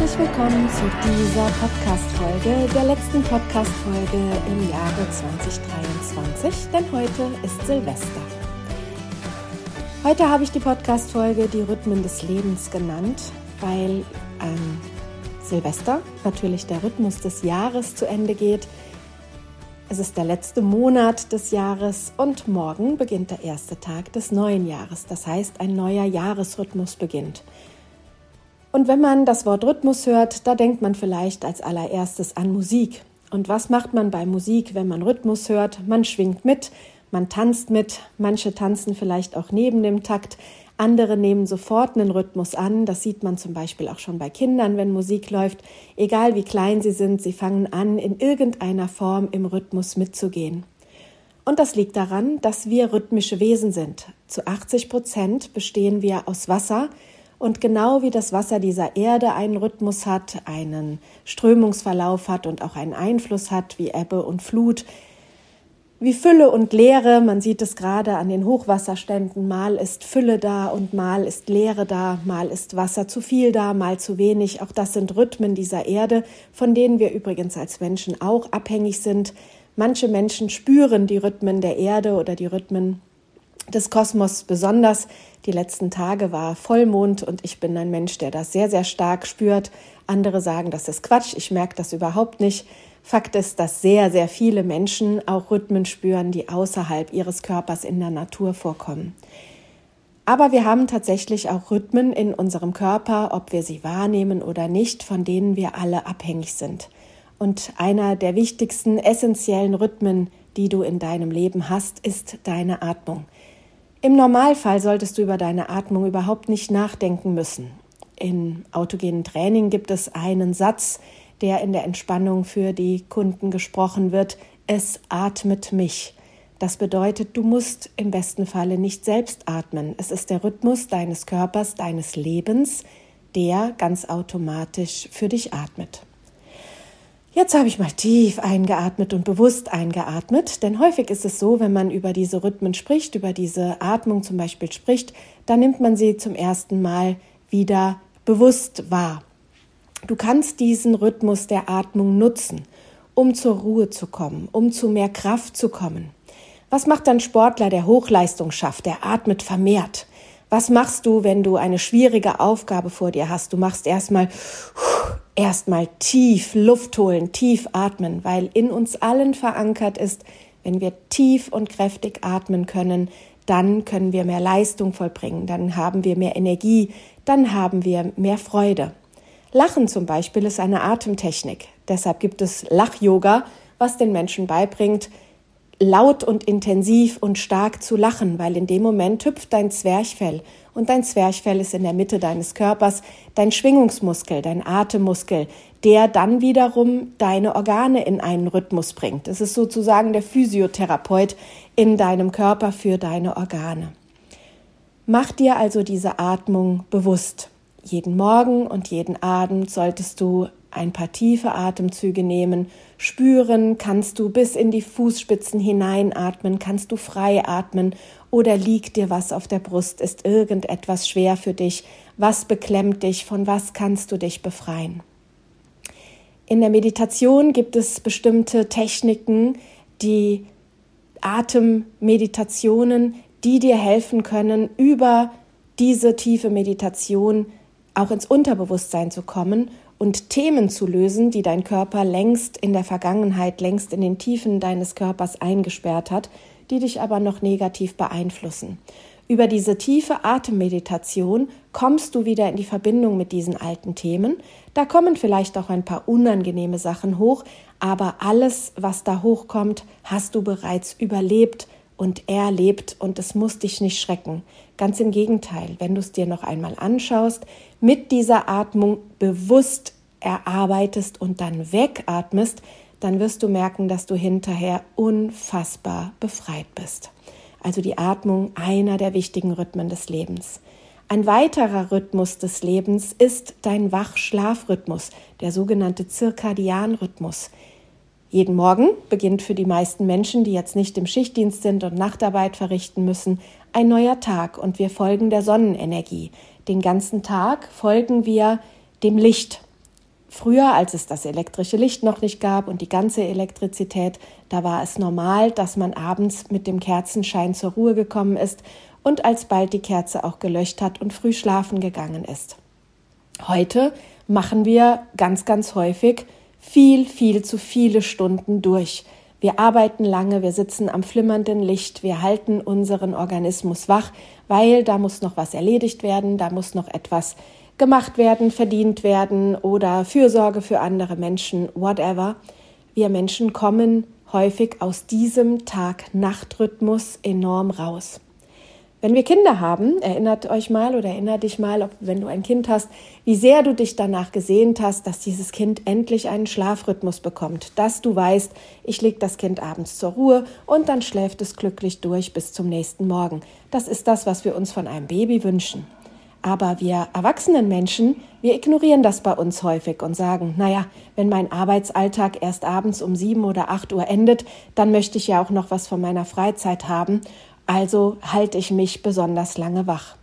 Herzlich willkommen zu dieser Podcast-Folge, der letzten Podcast-Folge im Jahre 2023, denn heute ist Silvester. Heute habe ich die Podcast-Folge Die Rhythmen des Lebens genannt, weil an Silvester natürlich der Rhythmus des Jahres zu Ende geht. Es ist der letzte Monat des Jahres und morgen beginnt der erste Tag des neuen Jahres. Das heißt, ein neuer Jahresrhythmus beginnt. Und wenn man das Wort Rhythmus hört, da denkt man vielleicht als allererstes an Musik. Und was macht man bei Musik, wenn man Rhythmus hört? Man schwingt mit, man tanzt mit, manche tanzen vielleicht auch neben dem Takt, andere nehmen sofort einen Rhythmus an. Das sieht man zum Beispiel auch schon bei Kindern, wenn Musik läuft. Egal wie klein sie sind, sie fangen an, in irgendeiner Form im Rhythmus mitzugehen. Und das liegt daran, dass wir rhythmische Wesen sind. Zu 80 Prozent bestehen wir aus Wasser, und genau wie das Wasser dieser Erde einen Rhythmus hat, einen Strömungsverlauf hat und auch einen Einfluss hat, wie Ebbe und Flut, wie Fülle und Leere, man sieht es gerade an den Hochwasserständen, mal ist Fülle da und mal ist Leere da, mal ist Wasser zu viel da, mal zu wenig. Auch das sind Rhythmen dieser Erde, von denen wir übrigens als Menschen auch abhängig sind. Manche Menschen spüren die Rhythmen der Erde oder die Rhythmen des Kosmos besonders. Die letzten Tage war Vollmond und ich bin ein Mensch, der das sehr, sehr stark spürt. Andere sagen, das ist Quatsch, ich merke das überhaupt nicht. Fakt ist, dass sehr, sehr viele Menschen auch Rhythmen spüren, die außerhalb ihres Körpers in der Natur vorkommen. Aber wir haben tatsächlich auch Rhythmen in unserem Körper, ob wir sie wahrnehmen oder nicht, von denen wir alle abhängig sind. Und einer der wichtigsten essentiellen Rhythmen, die du in deinem Leben hast, ist deine Atmung. Im Normalfall solltest du über deine Atmung überhaupt nicht nachdenken müssen. In autogenen Training gibt es einen Satz, der in der Entspannung für die Kunden gesprochen wird. Es atmet mich. Das bedeutet, du musst im besten Falle nicht selbst atmen. Es ist der Rhythmus deines Körpers, deines Lebens, der ganz automatisch für dich atmet. Jetzt habe ich mal tief eingeatmet und bewusst eingeatmet, denn häufig ist es so, wenn man über diese Rhythmen spricht, über diese Atmung zum Beispiel spricht, dann nimmt man sie zum ersten Mal wieder bewusst wahr. Du kannst diesen Rhythmus der Atmung nutzen, um zur Ruhe zu kommen, um zu mehr Kraft zu kommen. Was macht ein Sportler, der Hochleistung schafft, der atmet vermehrt? Was machst du, wenn du eine schwierige Aufgabe vor dir hast? Du machst erstmal erstmal tief Luft holen, tief atmen, weil in uns allen verankert ist, wenn wir tief und kräftig atmen können, dann können wir mehr Leistung vollbringen, dann haben wir mehr Energie, dann haben wir mehr Freude. Lachen zum Beispiel ist eine Atemtechnik. Deshalb gibt es Lach-Yoga, was den Menschen beibringt, laut und intensiv und stark zu lachen, weil in dem Moment hüpft dein Zwerchfell und dein Zwerchfell ist in der Mitte deines Körpers, dein Schwingungsmuskel, dein Atemmuskel, der dann wiederum deine Organe in einen Rhythmus bringt. Es ist sozusagen der Physiotherapeut in deinem Körper für deine Organe. Mach dir also diese Atmung bewusst. Jeden Morgen und jeden Abend solltest du ein paar tiefe Atemzüge nehmen, spüren, kannst du bis in die Fußspitzen hineinatmen, kannst du frei atmen oder liegt dir was auf der Brust, ist irgendetwas schwer für dich, was beklemmt dich, von was kannst du dich befreien. In der Meditation gibt es bestimmte Techniken, die Atemmeditationen, die dir helfen können, über diese tiefe Meditation auch ins Unterbewusstsein zu kommen und Themen zu lösen, die dein Körper längst in der Vergangenheit, längst in den Tiefen deines Körpers eingesperrt hat, die dich aber noch negativ beeinflussen. Über diese tiefe Atemmeditation kommst du wieder in die Verbindung mit diesen alten Themen. Da kommen vielleicht auch ein paar unangenehme Sachen hoch, aber alles, was da hochkommt, hast du bereits überlebt und er lebt und es muss dich nicht schrecken. Ganz im Gegenteil, wenn du es dir noch einmal anschaust, mit dieser Atmung bewusst erarbeitest und dann wegatmest, dann wirst du merken, dass du hinterher unfassbar befreit bist. Also die Atmung einer der wichtigen Rhythmen des Lebens. Ein weiterer Rhythmus des Lebens ist dein Wach-Schlafrhythmus, der sogenannte Zirkadianrhythmus. Jeden Morgen beginnt für die meisten Menschen, die jetzt nicht im Schichtdienst sind und Nachtarbeit verrichten müssen, ein neuer Tag und wir folgen der Sonnenenergie. Den ganzen Tag folgen wir dem Licht. Früher, als es das elektrische Licht noch nicht gab und die ganze Elektrizität, da war es normal, dass man abends mit dem Kerzenschein zur Ruhe gekommen ist und alsbald die Kerze auch gelöscht hat und früh schlafen gegangen ist. Heute machen wir ganz, ganz häufig viel, viel zu viele Stunden durch. Wir arbeiten lange, wir sitzen am flimmernden Licht, wir halten unseren Organismus wach, weil da muss noch was erledigt werden, da muss noch etwas gemacht werden, verdient werden oder Fürsorge für andere Menschen, whatever. Wir Menschen kommen häufig aus diesem Tag-Nacht-Rhythmus enorm raus. Wenn wir Kinder haben, erinnert euch mal oder erinnert dich mal, ob, wenn du ein Kind hast, wie sehr du dich danach gesehnt hast, dass dieses Kind endlich einen Schlafrhythmus bekommt, dass du weißt, ich leg das Kind abends zur Ruhe und dann schläft es glücklich durch bis zum nächsten Morgen. Das ist das, was wir uns von einem Baby wünschen. Aber wir erwachsenen Menschen, wir ignorieren das bei uns häufig und sagen, naja, wenn mein Arbeitsalltag erst abends um sieben oder acht Uhr endet, dann möchte ich ja auch noch was von meiner Freizeit haben also halte ich mich besonders lange wach.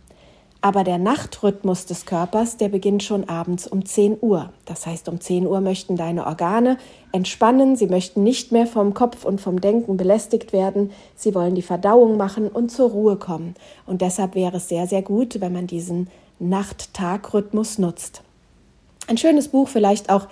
Aber der Nachtrhythmus des Körpers, der beginnt schon abends um 10 Uhr. Das heißt, um 10 Uhr möchten deine Organe entspannen, sie möchten nicht mehr vom Kopf und vom Denken belästigt werden, sie wollen die Verdauung machen und zur Ruhe kommen. Und deshalb wäre es sehr, sehr gut, wenn man diesen Nacht-Tag-Rhythmus nutzt. Ein schönes Buch vielleicht auch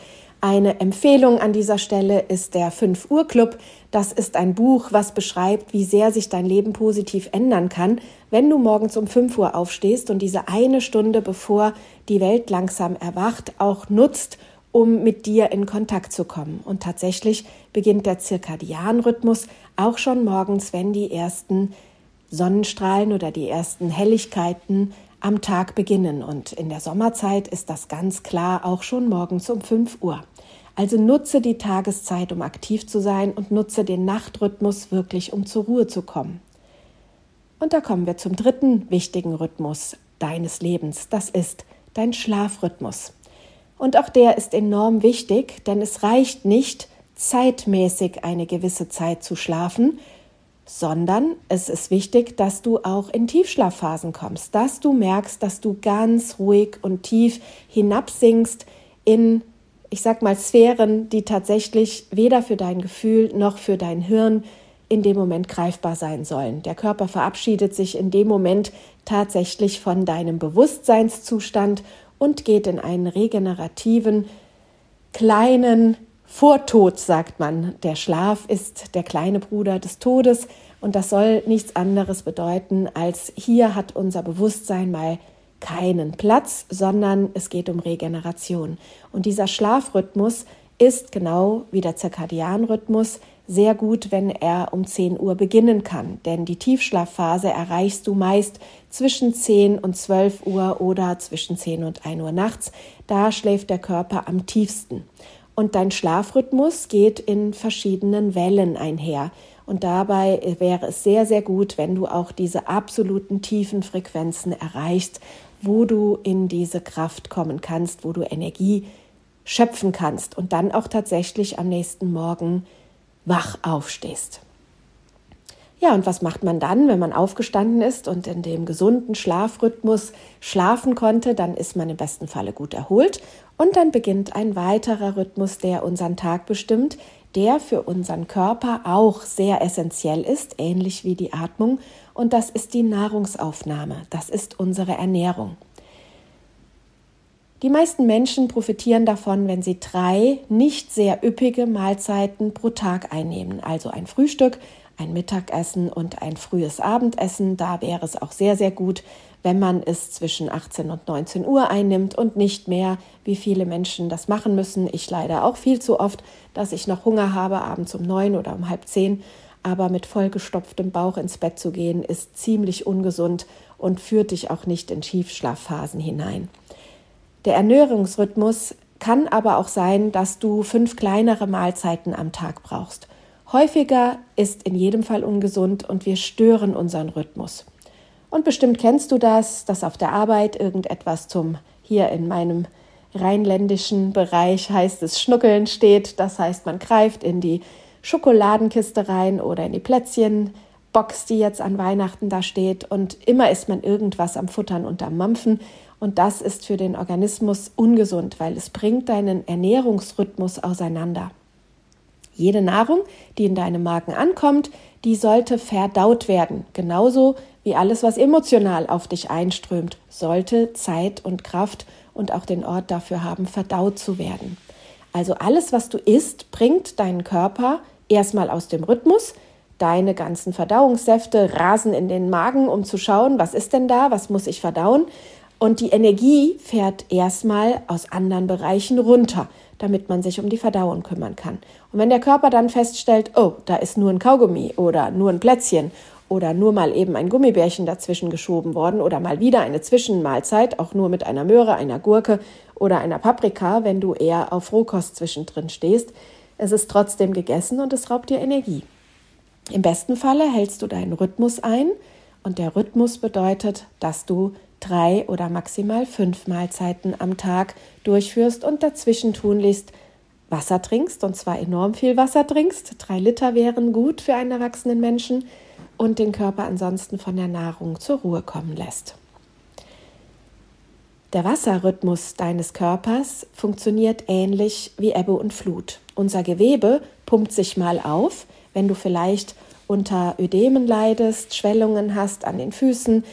eine Empfehlung an dieser Stelle ist der 5 Uhr Club. Das ist ein Buch, was beschreibt, wie sehr sich dein Leben positiv ändern kann, wenn du morgens um 5 Uhr aufstehst und diese eine Stunde, bevor die Welt langsam erwacht, auch nutzt, um mit dir in Kontakt zu kommen. Und tatsächlich beginnt der Zirkadianrhythmus auch schon morgens, wenn die ersten Sonnenstrahlen oder die ersten Helligkeiten am Tag beginnen. Und in der Sommerzeit ist das ganz klar auch schon morgens um 5 Uhr. Also nutze die Tageszeit, um aktiv zu sein und nutze den Nachtrhythmus wirklich, um zur Ruhe zu kommen. Und da kommen wir zum dritten wichtigen Rhythmus deines Lebens. Das ist dein Schlafrhythmus. Und auch der ist enorm wichtig, denn es reicht nicht, zeitmäßig eine gewisse Zeit zu schlafen, sondern es ist wichtig, dass du auch in Tiefschlafphasen kommst, dass du merkst, dass du ganz ruhig und tief hinabsinkst in, ich sag mal, Sphären, die tatsächlich weder für dein Gefühl noch für dein Hirn in dem Moment greifbar sein sollen. Der Körper verabschiedet sich in dem Moment tatsächlich von deinem Bewusstseinszustand und geht in einen regenerativen, kleinen, vor Tod, sagt man. Der Schlaf ist der kleine Bruder des Todes und das soll nichts anderes bedeuten, als hier hat unser Bewusstsein mal keinen Platz, sondern es geht um Regeneration. Und dieser Schlafrhythmus ist genau wie der Zirkadianrhythmus sehr gut, wenn er um 10 Uhr beginnen kann. Denn die Tiefschlafphase erreichst du meist zwischen 10 und 12 Uhr oder zwischen 10 und 1 Uhr nachts. Da schläft der Körper am tiefsten. Und dein Schlafrhythmus geht in verschiedenen Wellen einher. Und dabei wäre es sehr, sehr gut, wenn du auch diese absoluten tiefen Frequenzen erreichst, wo du in diese Kraft kommen kannst, wo du Energie schöpfen kannst und dann auch tatsächlich am nächsten Morgen wach aufstehst. Ja, und was macht man dann, wenn man aufgestanden ist und in dem gesunden Schlafrhythmus schlafen konnte? Dann ist man im besten Falle gut erholt und dann beginnt ein weiterer Rhythmus, der unseren Tag bestimmt, der für unseren Körper auch sehr essentiell ist, ähnlich wie die Atmung, und das ist die Nahrungsaufnahme, das ist unsere Ernährung. Die meisten Menschen profitieren davon, wenn sie drei nicht sehr üppige Mahlzeiten pro Tag einnehmen, also ein Frühstück, ein Mittagessen und ein frühes Abendessen. Da wäre es auch sehr, sehr gut, wenn man es zwischen 18 und 19 Uhr einnimmt und nicht mehr, wie viele Menschen das machen müssen. Ich leider auch viel zu oft, dass ich noch Hunger habe, abends um neun oder um halb zehn. aber mit vollgestopftem Bauch ins Bett zu gehen, ist ziemlich ungesund und führt dich auch nicht in Schiefschlafphasen hinein. Der Ernährungsrhythmus kann aber auch sein, dass du fünf kleinere Mahlzeiten am Tag brauchst. Häufiger ist in jedem Fall ungesund und wir stören unseren Rhythmus. Und bestimmt kennst du das, dass auf der Arbeit irgendetwas zum hier in meinem rheinländischen Bereich heißt es Schnuckeln steht. Das heißt, man greift in die Schokoladenkiste rein oder in die Plätzchenbox, die jetzt an Weihnachten da steht. Und immer ist man irgendwas am Futtern und am Mampfen. Und das ist für den Organismus ungesund, weil es bringt deinen Ernährungsrhythmus auseinander. Jede Nahrung, die in deinem Magen ankommt, die sollte verdaut werden. Genauso wie alles, was emotional auf dich einströmt, sollte Zeit und Kraft und auch den Ort dafür haben, verdaut zu werden. Also alles, was du isst, bringt deinen Körper erstmal aus dem Rhythmus. Deine ganzen Verdauungssäfte rasen in den Magen, um zu schauen, was ist denn da, was muss ich verdauen. Und die Energie fährt erstmal aus anderen Bereichen runter, damit man sich um die Verdauung kümmern kann. Und wenn der Körper dann feststellt, oh, da ist nur ein Kaugummi oder nur ein Plätzchen oder nur mal eben ein Gummibärchen dazwischen geschoben worden oder mal wieder eine Zwischenmahlzeit, auch nur mit einer Möhre, einer Gurke oder einer Paprika, wenn du eher auf Rohkost zwischendrin stehst, es ist trotzdem gegessen und es raubt dir Energie. Im besten Falle hältst du deinen Rhythmus ein und der Rhythmus bedeutet, dass du drei oder maximal fünf Mahlzeiten am Tag durchführst und dazwischen tunlichst Wasser trinkst, und zwar enorm viel Wasser trinkst. Drei Liter wären gut für einen erwachsenen Menschen und den Körper ansonsten von der Nahrung zur Ruhe kommen lässt. Der Wasserrhythmus deines Körpers funktioniert ähnlich wie Ebbe und Flut. Unser Gewebe pumpt sich mal auf, wenn du vielleicht unter Ödemen leidest, Schwellungen hast an den Füßen,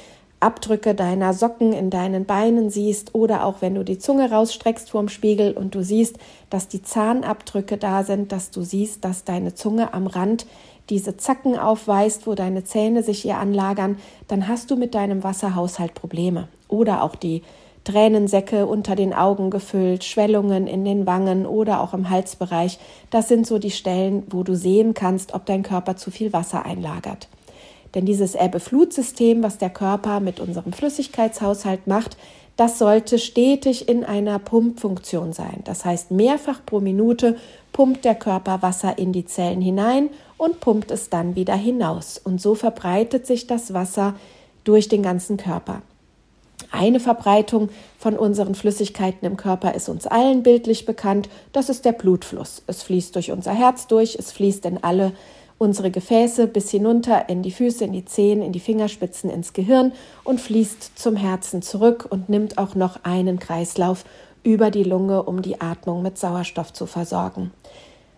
Abdrücke deiner Socken in deinen Beinen siehst oder auch wenn du die Zunge rausstreckst vorm Spiegel und du siehst, dass die Zahnabdrücke da sind, dass du siehst, dass deine Zunge am Rand diese Zacken aufweist, wo deine Zähne sich ihr anlagern, dann hast du mit deinem Wasserhaushalt Probleme. Oder auch die Tränensäcke unter den Augen gefüllt, Schwellungen in den Wangen oder auch im Halsbereich. Das sind so die Stellen, wo du sehen kannst, ob dein Körper zu viel Wasser einlagert. Denn dieses Ebbe-Flut-System, was der Körper mit unserem Flüssigkeitshaushalt macht, das sollte stetig in einer Pumpfunktion sein. Das heißt, mehrfach pro Minute pumpt der Körper Wasser in die Zellen hinein und pumpt es dann wieder hinaus. Und so verbreitet sich das Wasser durch den ganzen Körper. Eine Verbreitung von unseren Flüssigkeiten im Körper ist uns allen bildlich bekannt. Das ist der Blutfluss. Es fließt durch unser Herz durch, es fließt in alle unsere Gefäße bis hinunter in die Füße, in die Zehen, in die Fingerspitzen, ins Gehirn und fließt zum Herzen zurück und nimmt auch noch einen Kreislauf über die Lunge, um die Atmung mit Sauerstoff zu versorgen.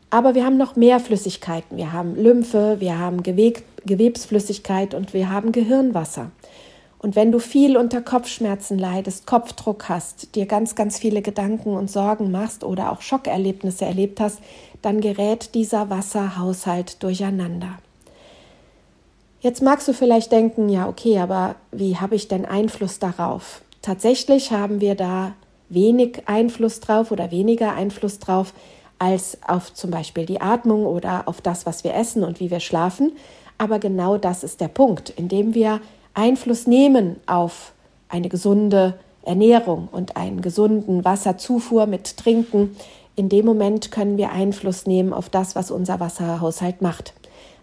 Aber wir haben noch mehr Flüssigkeiten. Wir haben Lymphe, wir haben Geweb Gewebsflüssigkeit und wir haben Gehirnwasser. Und wenn du viel unter Kopfschmerzen leidest, Kopfdruck hast, dir ganz, ganz viele Gedanken und Sorgen machst oder auch Schockerlebnisse erlebt hast, dann gerät dieser Wasserhaushalt durcheinander. Jetzt magst du vielleicht denken, ja, okay, aber wie habe ich denn Einfluss darauf? Tatsächlich haben wir da wenig Einfluss drauf oder weniger Einfluss drauf als auf zum Beispiel die Atmung oder auf das, was wir essen und wie wir schlafen. Aber genau das ist der Punkt, indem wir Einfluss nehmen auf eine gesunde Ernährung und einen gesunden Wasserzufuhr mit Trinken, in dem Moment können wir Einfluss nehmen auf das, was unser Wasserhaushalt macht.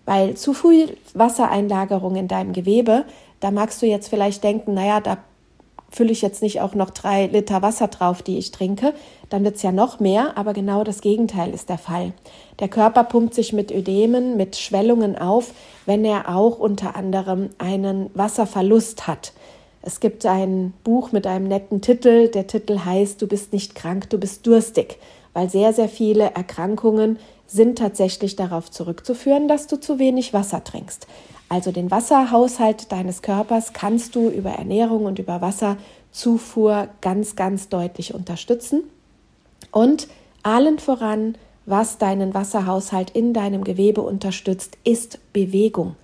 Weil zu viel Wassereinlagerung in deinem Gewebe, da magst du jetzt vielleicht denken, naja, da fülle ich jetzt nicht auch noch drei Liter Wasser drauf, die ich trinke, dann wird es ja noch mehr, aber genau das Gegenteil ist der Fall. Der Körper pumpt sich mit Ödemen, mit Schwellungen auf, wenn er auch unter anderem einen Wasserverlust hat. Es gibt ein Buch mit einem netten Titel, der Titel heißt Du bist nicht krank, du bist durstig, weil sehr, sehr viele Erkrankungen sind tatsächlich darauf zurückzuführen, dass du zu wenig Wasser trinkst. Also den Wasserhaushalt deines Körpers kannst du über Ernährung und über Wasserzufuhr ganz, ganz deutlich unterstützen. Und allen voran, was deinen Wasserhaushalt in deinem Gewebe unterstützt, ist Bewegung.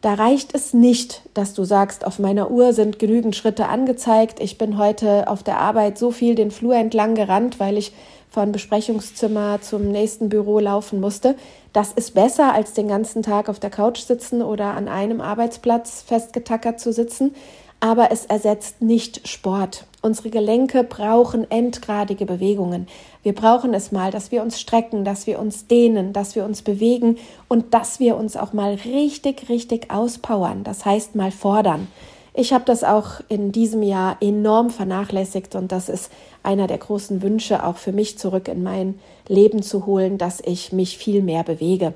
Da reicht es nicht, dass du sagst, auf meiner Uhr sind genügend Schritte angezeigt. Ich bin heute auf der Arbeit so viel den Flur entlang gerannt, weil ich von Besprechungszimmer zum nächsten Büro laufen musste. Das ist besser, als den ganzen Tag auf der Couch sitzen oder an einem Arbeitsplatz festgetackert zu sitzen. Aber es ersetzt nicht Sport. Unsere Gelenke brauchen endgradige Bewegungen. Wir brauchen es mal, dass wir uns strecken, dass wir uns dehnen, dass wir uns bewegen und dass wir uns auch mal richtig, richtig auspowern. Das heißt mal fordern. Ich habe das auch in diesem Jahr enorm vernachlässigt und das ist einer der großen Wünsche auch für mich zurück in mein Leben zu holen, dass ich mich viel mehr bewege.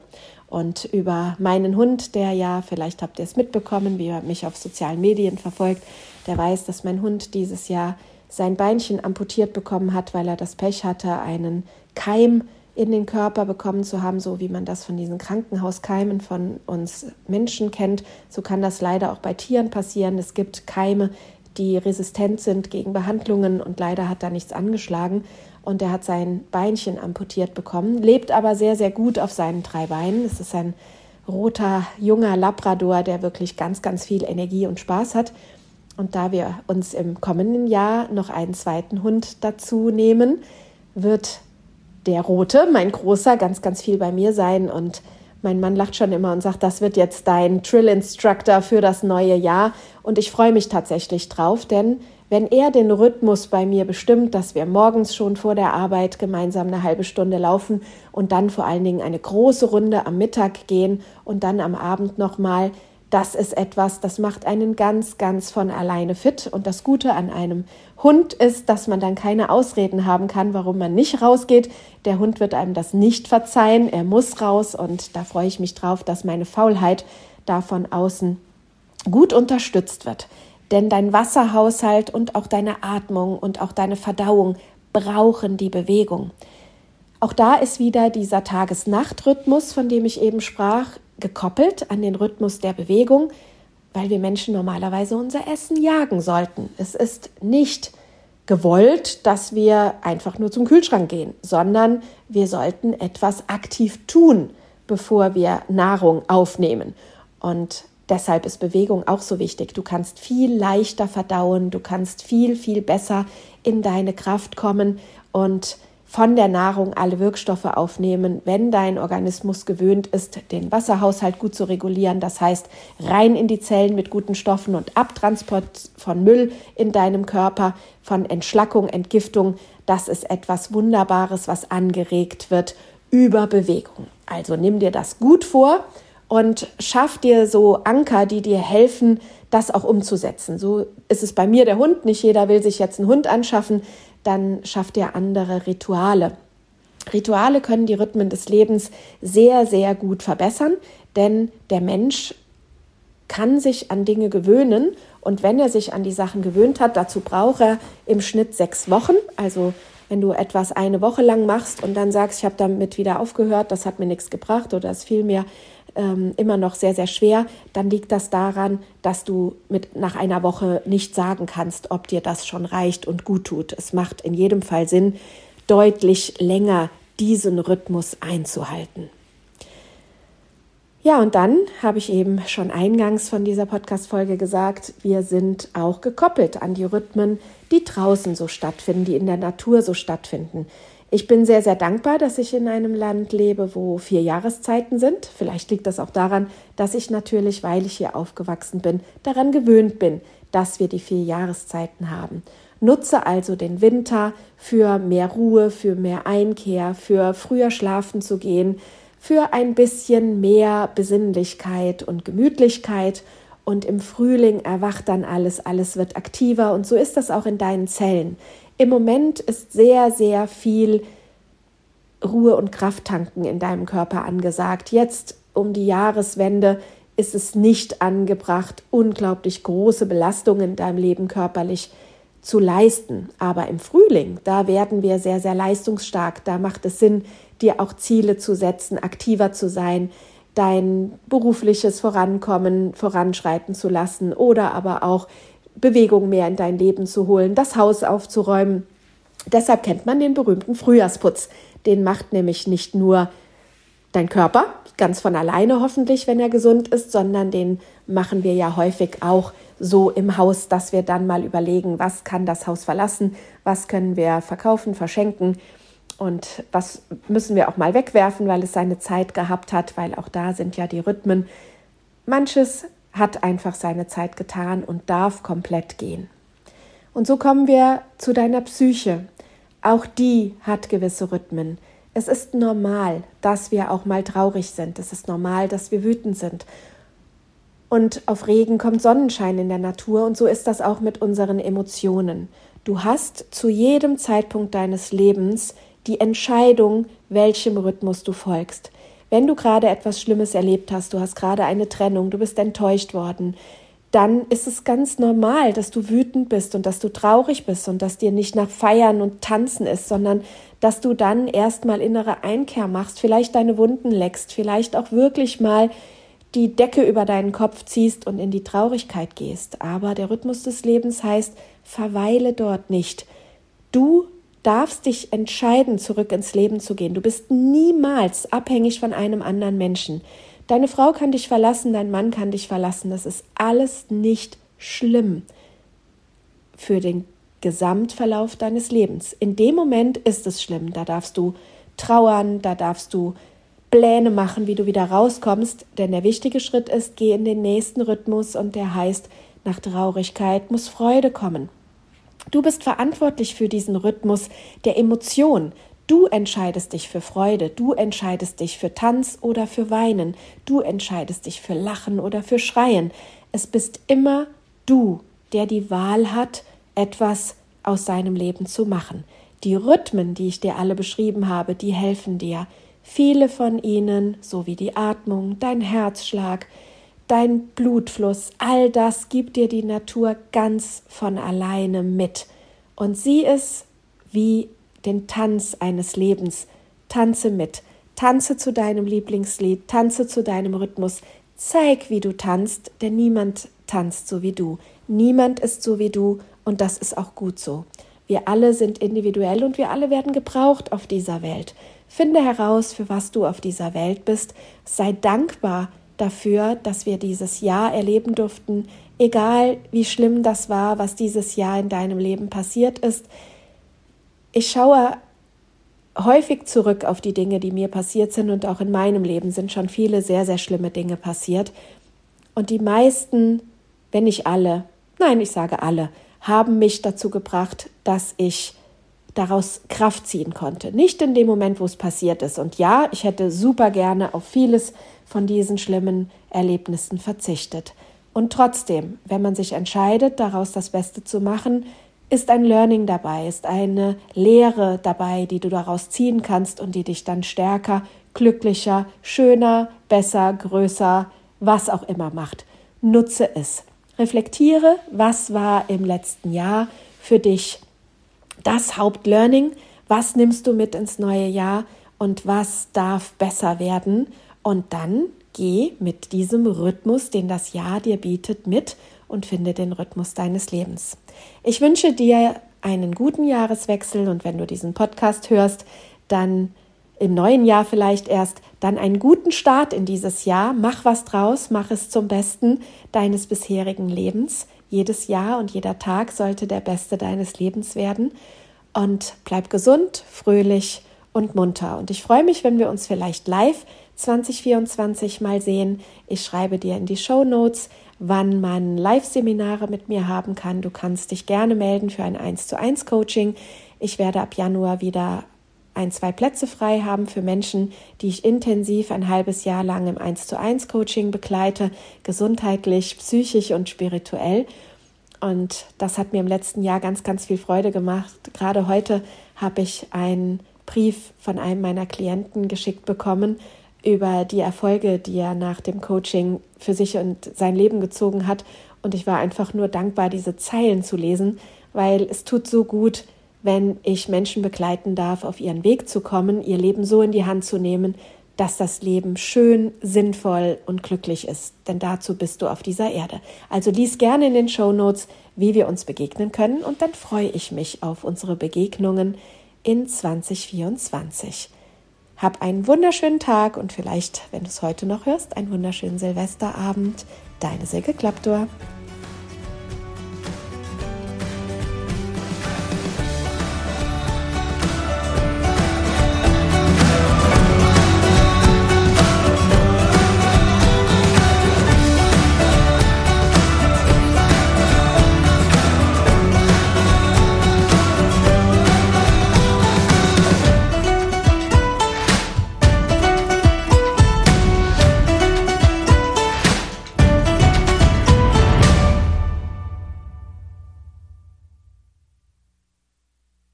Und über meinen Hund, der ja, vielleicht habt ihr es mitbekommen, wie er mich auf sozialen Medien verfolgt, der weiß, dass mein Hund dieses Jahr sein Beinchen amputiert bekommen hat, weil er das Pech hatte, einen Keim in den Körper bekommen zu haben, so wie man das von diesen Krankenhauskeimen von uns Menschen kennt. So kann das leider auch bei Tieren passieren. Es gibt Keime, die resistent sind gegen Behandlungen und leider hat da nichts angeschlagen und er hat sein Beinchen amputiert bekommen, lebt aber sehr, sehr gut auf seinen drei Beinen. Es ist ein roter, junger Labrador, der wirklich ganz, ganz viel Energie und Spaß hat. Und da wir uns im kommenden Jahr noch einen zweiten Hund dazu nehmen, wird der rote, mein großer, ganz, ganz viel bei mir sein. Und mein Mann lacht schon immer und sagt, das wird jetzt dein Trill Instructor für das neue Jahr. Und ich freue mich tatsächlich drauf, denn wenn er den Rhythmus bei mir bestimmt, dass wir morgens schon vor der Arbeit gemeinsam eine halbe Stunde laufen und dann vor allen Dingen eine große Runde am Mittag gehen und dann am Abend nochmal, das ist etwas, das macht einen ganz, ganz von alleine fit. Und das Gute an einem Hund ist, dass man dann keine Ausreden haben kann, warum man nicht rausgeht. Der Hund wird einem das nicht verzeihen. Er muss raus. Und da freue ich mich drauf, dass meine Faulheit da von außen gut unterstützt wird. Denn dein Wasserhaushalt und auch deine Atmung und auch deine Verdauung brauchen die Bewegung. Auch da ist wieder dieser Tages-Nacht-Rhythmus, von dem ich eben sprach, gekoppelt an den Rhythmus der Bewegung, weil wir Menschen normalerweise unser Essen jagen sollten. Es ist nicht gewollt, dass wir einfach nur zum Kühlschrank gehen, sondern wir sollten etwas aktiv tun, bevor wir Nahrung aufnehmen. Und deshalb ist Bewegung auch so wichtig. Du kannst viel leichter verdauen, du kannst viel, viel besser in deine Kraft kommen und von der Nahrung alle Wirkstoffe aufnehmen, wenn dein Organismus gewöhnt ist, den Wasserhaushalt gut zu regulieren. Das heißt, rein in die Zellen mit guten Stoffen und Abtransport von Müll in deinem Körper, von Entschlackung, Entgiftung. Das ist etwas Wunderbares, was angeregt wird über Bewegung. Also nimm dir das gut vor und schaff dir so Anker, die dir helfen, das auch umzusetzen. So ist es bei mir der Hund. Nicht jeder will sich jetzt einen Hund anschaffen dann schafft ihr andere Rituale. Rituale können die Rhythmen des Lebens sehr, sehr gut verbessern, denn der Mensch kann sich an Dinge gewöhnen und wenn er sich an die Sachen gewöhnt hat, dazu braucht er im Schnitt sechs Wochen. Also wenn du etwas eine Woche lang machst und dann sagst, ich habe damit wieder aufgehört, das hat mir nichts gebracht oder es fiel mir ähm, immer noch sehr, sehr schwer, dann liegt das daran, dass du mit nach einer Woche nicht sagen kannst, ob dir das schon reicht und gut tut. Es macht in jedem Fall Sinn, deutlich länger diesen Rhythmus einzuhalten. Ja, und dann habe ich eben schon eingangs von dieser Podcast-Folge gesagt, wir sind auch gekoppelt an die Rhythmen, die draußen so stattfinden, die in der Natur so stattfinden. Ich bin sehr, sehr dankbar, dass ich in einem Land lebe, wo vier Jahreszeiten sind. Vielleicht liegt das auch daran, dass ich natürlich, weil ich hier aufgewachsen bin, daran gewöhnt bin, dass wir die vier Jahreszeiten haben. Nutze also den Winter für mehr Ruhe, für mehr Einkehr, für früher schlafen zu gehen, für ein bisschen mehr Besinnlichkeit und Gemütlichkeit. Und im Frühling erwacht dann alles, alles wird aktiver und so ist das auch in deinen Zellen. Im Moment ist sehr, sehr viel Ruhe und Krafttanken in deinem Körper angesagt. Jetzt um die Jahreswende ist es nicht angebracht, unglaublich große Belastungen in deinem Leben körperlich zu leisten. Aber im Frühling, da werden wir sehr, sehr leistungsstark. Da macht es Sinn, dir auch Ziele zu setzen, aktiver zu sein, dein berufliches Vorankommen voranschreiten zu lassen oder aber auch Bewegung mehr in dein Leben zu holen, das Haus aufzuräumen. Deshalb kennt man den berühmten Frühjahrsputz. Den macht nämlich nicht nur dein Körper, ganz von alleine hoffentlich, wenn er gesund ist, sondern den machen wir ja häufig auch so im Haus, dass wir dann mal überlegen, was kann das Haus verlassen, was können wir verkaufen, verschenken und was müssen wir auch mal wegwerfen, weil es seine Zeit gehabt hat, weil auch da sind ja die Rhythmen. Manches hat einfach seine Zeit getan und darf komplett gehen. Und so kommen wir zu deiner Psyche. Auch die hat gewisse Rhythmen. Es ist normal, dass wir auch mal traurig sind. Es ist normal, dass wir wütend sind. Und auf Regen kommt Sonnenschein in der Natur und so ist das auch mit unseren Emotionen. Du hast zu jedem Zeitpunkt deines Lebens die Entscheidung, welchem Rhythmus du folgst. Wenn du gerade etwas Schlimmes erlebt hast, du hast gerade eine Trennung, du bist enttäuscht worden, dann ist es ganz normal, dass du wütend bist und dass du traurig bist und dass dir nicht nach Feiern und Tanzen ist, sondern dass du dann erstmal innere Einkehr machst, vielleicht deine Wunden leckst, vielleicht auch wirklich mal die Decke über deinen Kopf ziehst und in die Traurigkeit gehst. Aber der Rhythmus des Lebens heißt, verweile dort nicht. Du darfst dich entscheiden, zurück ins Leben zu gehen. Du bist niemals abhängig von einem anderen Menschen. Deine Frau kann dich verlassen, dein Mann kann dich verlassen. Das ist alles nicht schlimm für den Gesamtverlauf deines Lebens. In dem Moment ist es schlimm. Da darfst du trauern, da darfst du Pläne machen, wie du wieder rauskommst. Denn der wichtige Schritt ist, geh in den nächsten Rhythmus und der heißt, nach Traurigkeit muss Freude kommen. Du bist verantwortlich für diesen Rhythmus der Emotion. Du entscheidest dich für Freude, du entscheidest dich für Tanz oder für Weinen, du entscheidest dich für Lachen oder für Schreien. Es bist immer du, der die Wahl hat, etwas aus seinem Leben zu machen. Die Rhythmen, die ich dir alle beschrieben habe, die helfen dir. Viele von ihnen, so wie die Atmung, dein Herzschlag, dein Blutfluss, all das gibt dir die Natur ganz von alleine mit. Und sieh es wie den Tanz eines Lebens. Tanze mit, tanze zu deinem Lieblingslied, tanze zu deinem Rhythmus. Zeig, wie du tanzt, denn niemand tanzt so wie du. Niemand ist so wie du und das ist auch gut so. Wir alle sind individuell und wir alle werden gebraucht auf dieser Welt. Finde heraus, für was du auf dieser Welt bist. Sei dankbar dafür, dass wir dieses Jahr erleben durften, egal wie schlimm das war, was dieses Jahr in deinem Leben passiert ist. Ich schaue häufig zurück auf die Dinge, die mir passiert sind und auch in meinem Leben sind schon viele sehr, sehr schlimme Dinge passiert. Und die meisten, wenn nicht alle, nein, ich sage alle, haben mich dazu gebracht, dass ich daraus Kraft ziehen konnte. Nicht in dem Moment, wo es passiert ist. Und ja, ich hätte super gerne auf vieles von diesen schlimmen Erlebnissen verzichtet. Und trotzdem, wenn man sich entscheidet, daraus das Beste zu machen, ist ein Learning dabei, ist eine Lehre dabei, die du daraus ziehen kannst und die dich dann stärker, glücklicher, schöner, besser, größer, was auch immer macht. Nutze es. Reflektiere, was war im letzten Jahr für dich das Hauptlearning, was nimmst du mit ins neue Jahr und was darf besser werden und dann geh mit diesem Rhythmus, den das Jahr dir bietet, mit und finde den Rhythmus deines Lebens. Ich wünsche dir einen guten Jahreswechsel und wenn du diesen Podcast hörst, dann im neuen Jahr vielleicht erst, dann einen guten Start in dieses Jahr. Mach was draus, mach es zum Besten deines bisherigen Lebens. Jedes Jahr und jeder Tag sollte der beste deines Lebens werden. Und bleib gesund, fröhlich und munter. Und ich freue mich, wenn wir uns vielleicht live 2024 mal sehen. Ich schreibe dir in die Show Notes, wann man Live-Seminare mit mir haben kann. Du kannst dich gerne melden für ein 1 zu 1 Coaching. Ich werde ab Januar wieder ein, zwei Plätze frei haben für Menschen, die ich intensiv ein halbes Jahr lang im 1 zu 1 Coaching begleite, gesundheitlich, psychisch und spirituell. Und das hat mir im letzten Jahr ganz, ganz viel Freude gemacht. Gerade heute habe ich einen Brief von einem meiner Klienten geschickt bekommen über die Erfolge, die er nach dem Coaching für sich und sein Leben gezogen hat. Und ich war einfach nur dankbar, diese Zeilen zu lesen, weil es tut so gut, wenn ich Menschen begleiten darf, auf ihren Weg zu kommen, ihr Leben so in die Hand zu nehmen, dass das Leben schön, sinnvoll und glücklich ist. Denn dazu bist du auf dieser Erde. Also lies gerne in den Show Notes, wie wir uns begegnen können. Und dann freue ich mich auf unsere Begegnungen in 2024. Hab einen wunderschönen Tag und vielleicht, wenn du es heute noch hörst, einen wunderschönen Silvesterabend. Deine Silke Klaptor.